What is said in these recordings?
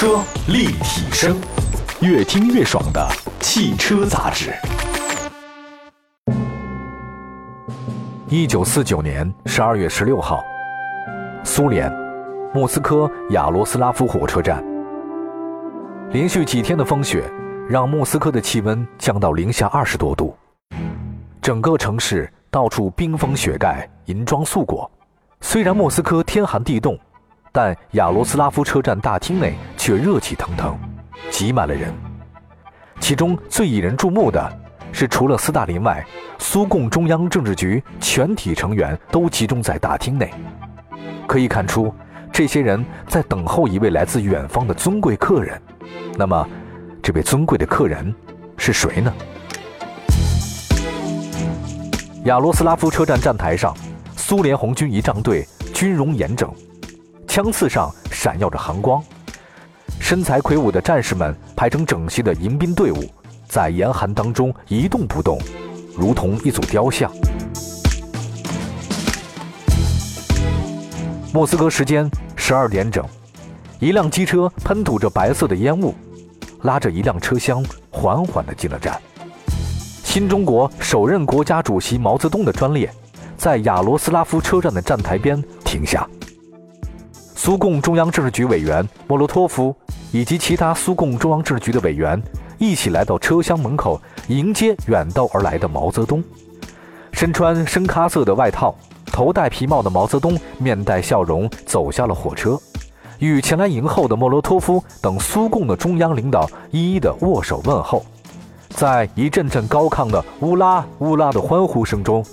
车立体声，越听越爽的汽车杂志。一九四九年十二月十六号，苏联莫斯科亚罗斯拉夫火车站，连续几天的风雪让莫斯科的气温降到零下二十多度，整个城市到处冰封雪盖，银装素裹。虽然莫斯科天寒地冻。但亚罗斯拉夫车站大厅内却热气腾腾，挤满了人。其中最引人注目的是，除了斯大林外，苏共中央政治局全体成员都集中在大厅内。可以看出，这些人在等候一位来自远方的尊贵客人。那么，这位尊贵的客人是谁呢？亚罗斯拉夫车站站台上，苏联红军仪仗队军容严整。枪刺上闪耀着寒光，身材魁梧的战士们排成整齐的迎宾队伍，在严寒当中一动不动，如同一组雕像。莫斯科时间十二点整，一辆机车喷吐着白色的烟雾，拉着一辆车厢缓缓地进了站。新中国首任国家主席毛泽东的专列，在亚罗斯拉夫车站的站台边停下。苏共中央政治局委员莫洛托夫以及其他苏共中央政治局的委员一起来到车厢门口迎接远道而来的毛泽东。身穿深咖色的外套、头戴皮帽的毛泽东面带笑容走下了火车，与前来迎候的莫洛托夫等苏共的中央领导一一的握手问候。在一阵阵高亢的“乌拉乌拉”的欢呼声中，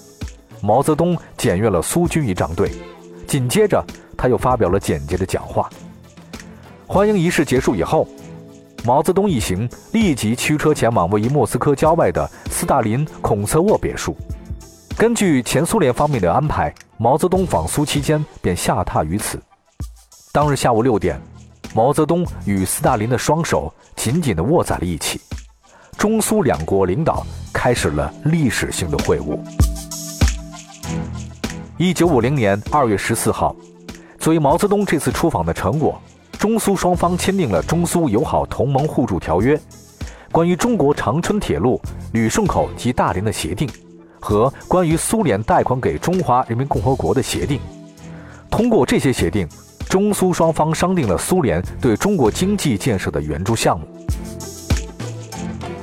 毛泽东检阅了苏军仪仗队，紧接着。他又发表了简洁的讲话。欢迎仪式结束以后，毛泽东一行立即驱车前往位于莫斯科郊外的斯大林孔策沃别墅。根据前苏联方面的安排，毛泽东访苏期间便下榻于此。当日下午六点，毛泽东与斯大林的双手紧紧地握在了一起，中苏两国领导开始了历史性的会晤。一九五零年二月十四号。作为毛泽东这次出访的成果，中苏双方签订了《中苏友好同盟互助条约》、关于中国长春铁路旅顺口及大连的协定和关于苏联贷款给中华人民共和国的协定。通过这些协定，中苏双方商定了苏联对中国经济建设的援助项目。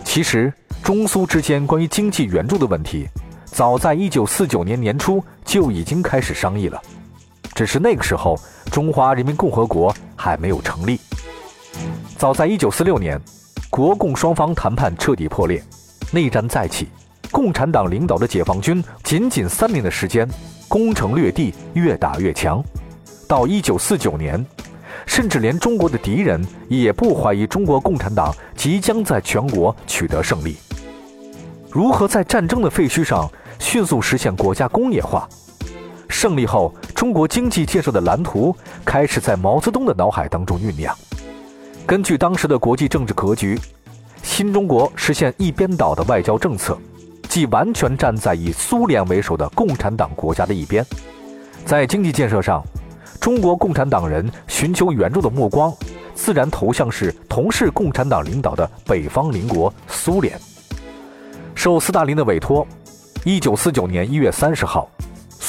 其实，中苏之间关于经济援助的问题，早在1949年年初就已经开始商议了。只是那个时候，中华人民共和国还没有成立。早在1946年，国共双方谈判彻底破裂，内战再起，共产党领导的解放军仅仅三年的时间，攻城略地，越打越强。到1949年，甚至连中国的敌人也不怀疑中国共产党即将在全国取得胜利。如何在战争的废墟上迅速实现国家工业化？胜利后，中国经济建设的蓝图开始在毛泽东的脑海当中酝酿。根据当时的国际政治格局，新中国实现一边倒的外交政策，即完全站在以苏联为首的共产党国家的一边。在经济建设上，中国共产党人寻求援助的目光，自然投向是同是共产党领导的北方邻国苏联。受斯大林的委托，一九四九年一月三十号。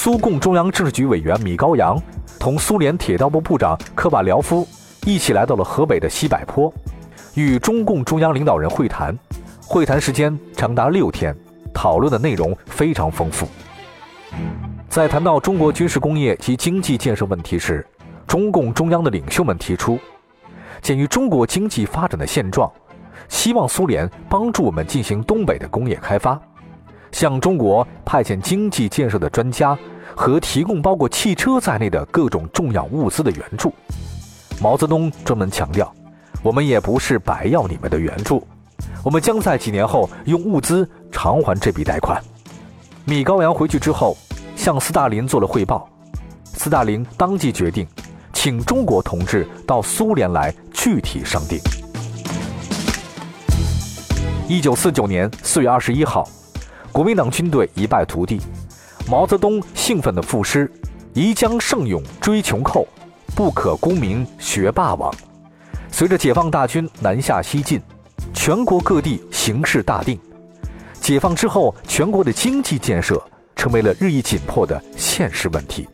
苏共中央政治局委员米高扬同苏联铁道部部长科瓦廖夫一起来到了河北的西柏坡，与中共中央领导人会谈。会谈时间长达六天，讨论的内容非常丰富。在谈到中国军事工业及经济建设问题时，中共中央的领袖们提出，鉴于中国经济发展的现状，希望苏联帮助我们进行东北的工业开发，向中国派遣经济建设的专家。和提供包括汽车在内的各种重要物资的援助，毛泽东专门强调，我们也不是白要你们的援助，我们将在几年后用物资偿还这笔贷款。米高扬回去之后，向斯大林做了汇报，斯大林当即决定，请中国同志到苏联来具体商定。一九四九年四月二十一号，国民党军队一败涂地。毛泽东兴奋地赋诗：“宜将胜勇追穷寇，不可功名学霸王。”随着解放大军南下西进，全国各地形势大定。解放之后，全国的经济建设成为了日益紧迫的现实问题。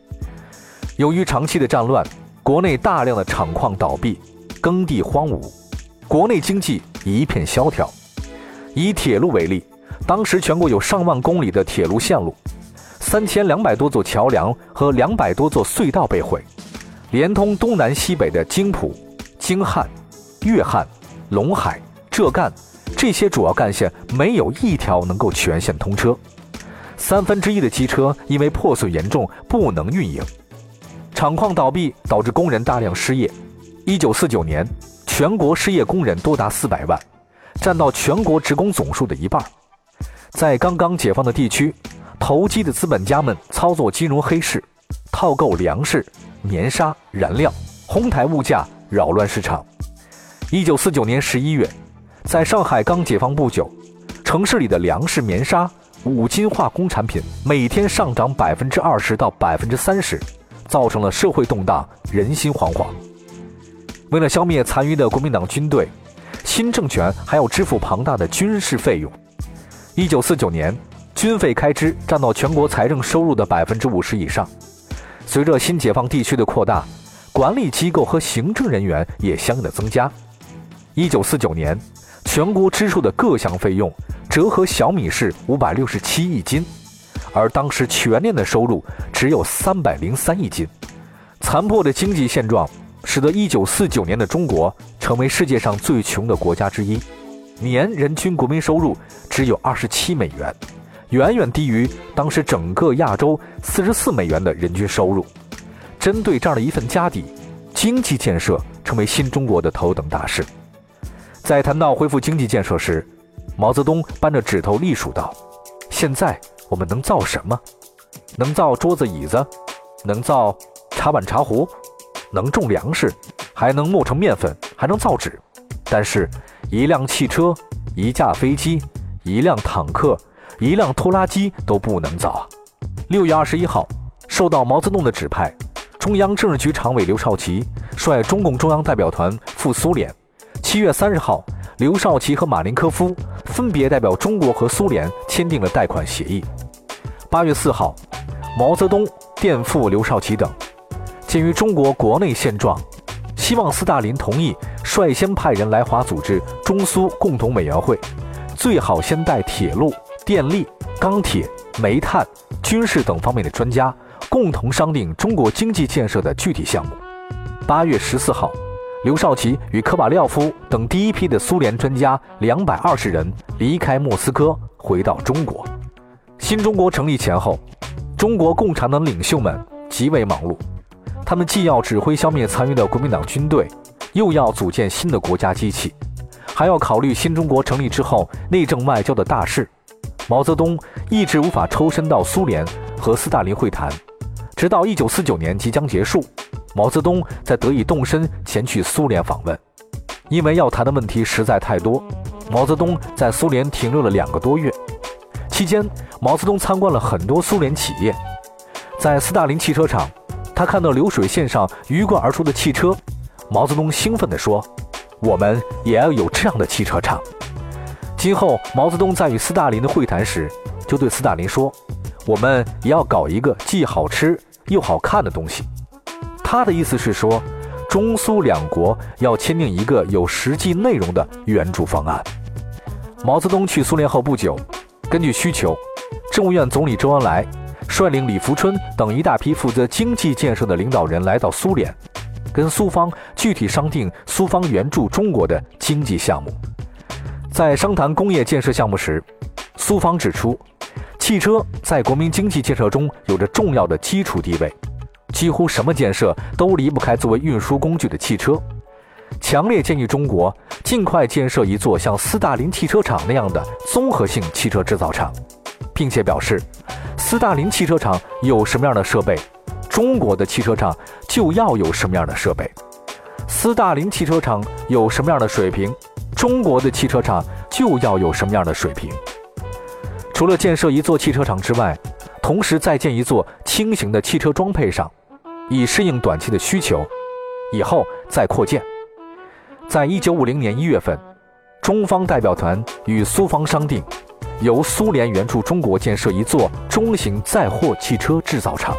由于长期的战乱，国内大量的厂矿倒闭，耕地荒芜，国内经济一片萧条。以铁路为例，当时全国有上万公里的铁路线路，三千两百多座桥梁和两百多座隧道被毁，连通东南西北的京浦、京汉、粤汉、陇海、浙赣这些主要干线没有一条能够全线通车，三分之一的机车因为破损严重不能运营，厂矿倒闭导致工人大量失业。一九四九年，全国失业工人多达四百万。占到全国职工总数的一半，在刚刚解放的地区，投机的资本家们操作金融黑市，套购粮食、棉纱、燃料，哄抬物价，扰乱市场。一九四九年十一月，在上海刚解放不久，城市里的粮食、棉纱、五金化工产品每天上涨百分之二十到百分之三十，造成了社会动荡，人心惶惶。为了消灭残余的国民党军队。新政权还要支付庞大的军事费用。一九四九年，军费开支占到全国财政收入的百分之五十以上。随着新解放地区的扩大，管理机构和行政人员也相应的增加。一九四九年，全国支出的各项费用折合小米是五百六十七亿斤，而当时全年的收入只有三百零三亿斤。残破的经济现状。使得一九四九年的中国成为世界上最穷的国家之一，年人均国民收入只有二十七美元，远远低于当时整个亚洲44美元的人均收入。针对这样的一份家底，经济建设成为新中国的头等大事。在谈到恢复经济建设时，毛泽东扳着指头隶数道：“现在我们能造什么？能造桌子椅子？能造茶碗茶壶？”能种粮食，还能磨成面粉，还能造纸，但是，一辆汽车、一架飞机、一辆坦克、一辆拖拉机都不能造啊！六月二十一号，受到毛泽东的指派，中央政治局常委刘少奇率中共中央代表团赴苏联。七月三十号，刘少奇和马林科夫分别代表中国和苏联签订了贷款协议。八月四号，毛泽东电赴刘少奇等。鉴于中国国内现状，希望斯大林同意率先派人来华组织中苏共同委员会，最好先带铁路、电力、钢铁、煤炭、军事等方面的专家，共同商定中国经济建设的具体项目。八月十四号，刘少奇与科瓦廖夫等第一批的苏联专家两百二十人离开莫斯科，回到中国。新中国成立前后，中国共产党领袖们极为忙碌。他们既要指挥消灭残余的国民党军队，又要组建新的国家机器，还要考虑新中国成立之后内政外交的大事。毛泽东一直无法抽身到苏联和斯大林会谈，直到1949年即将结束，毛泽东才得以动身前去苏联访问。因为要谈的问题实在太多，毛泽东在苏联停留了两个多月。期间，毛泽东参观了很多苏联企业，在斯大林汽车厂。他看到流水线上鱼贯而出的汽车，毛泽东兴奋地说：“我们也要有这样的汽车厂。”今后，毛泽东在与斯大林的会谈时，就对斯大林说：“我们也要搞一个既好吃又好看的东西。”他的意思是说，中苏两国要签订一个有实际内容的援助方案。毛泽东去苏联后不久，根据需求，政务院总理周恩来。率领李福春等一大批负责经济建设的领导人来到苏联，跟苏方具体商定苏方援助中国的经济项目。在商谈工业建设项目时，苏方指出，汽车在国民经济建设中有着重要的基础地位，几乎什么建设都离不开作为运输工具的汽车，强烈建议中国尽快建设一座像斯大林汽车厂那样的综合性汽车制造厂，并且表示。斯大林汽车厂有什么样的设备，中国的汽车厂就要有什么样的设备；斯大林汽车厂有什么样的水平，中国的汽车厂就要有什么样的水平。除了建设一座汽车厂之外，同时再建一座轻型的汽车装配厂，以适应短期的需求，以后再扩建。在一九五零年一月份，中方代表团与苏方商定，由苏联援助中国建设一座中型载货汽车制造厂。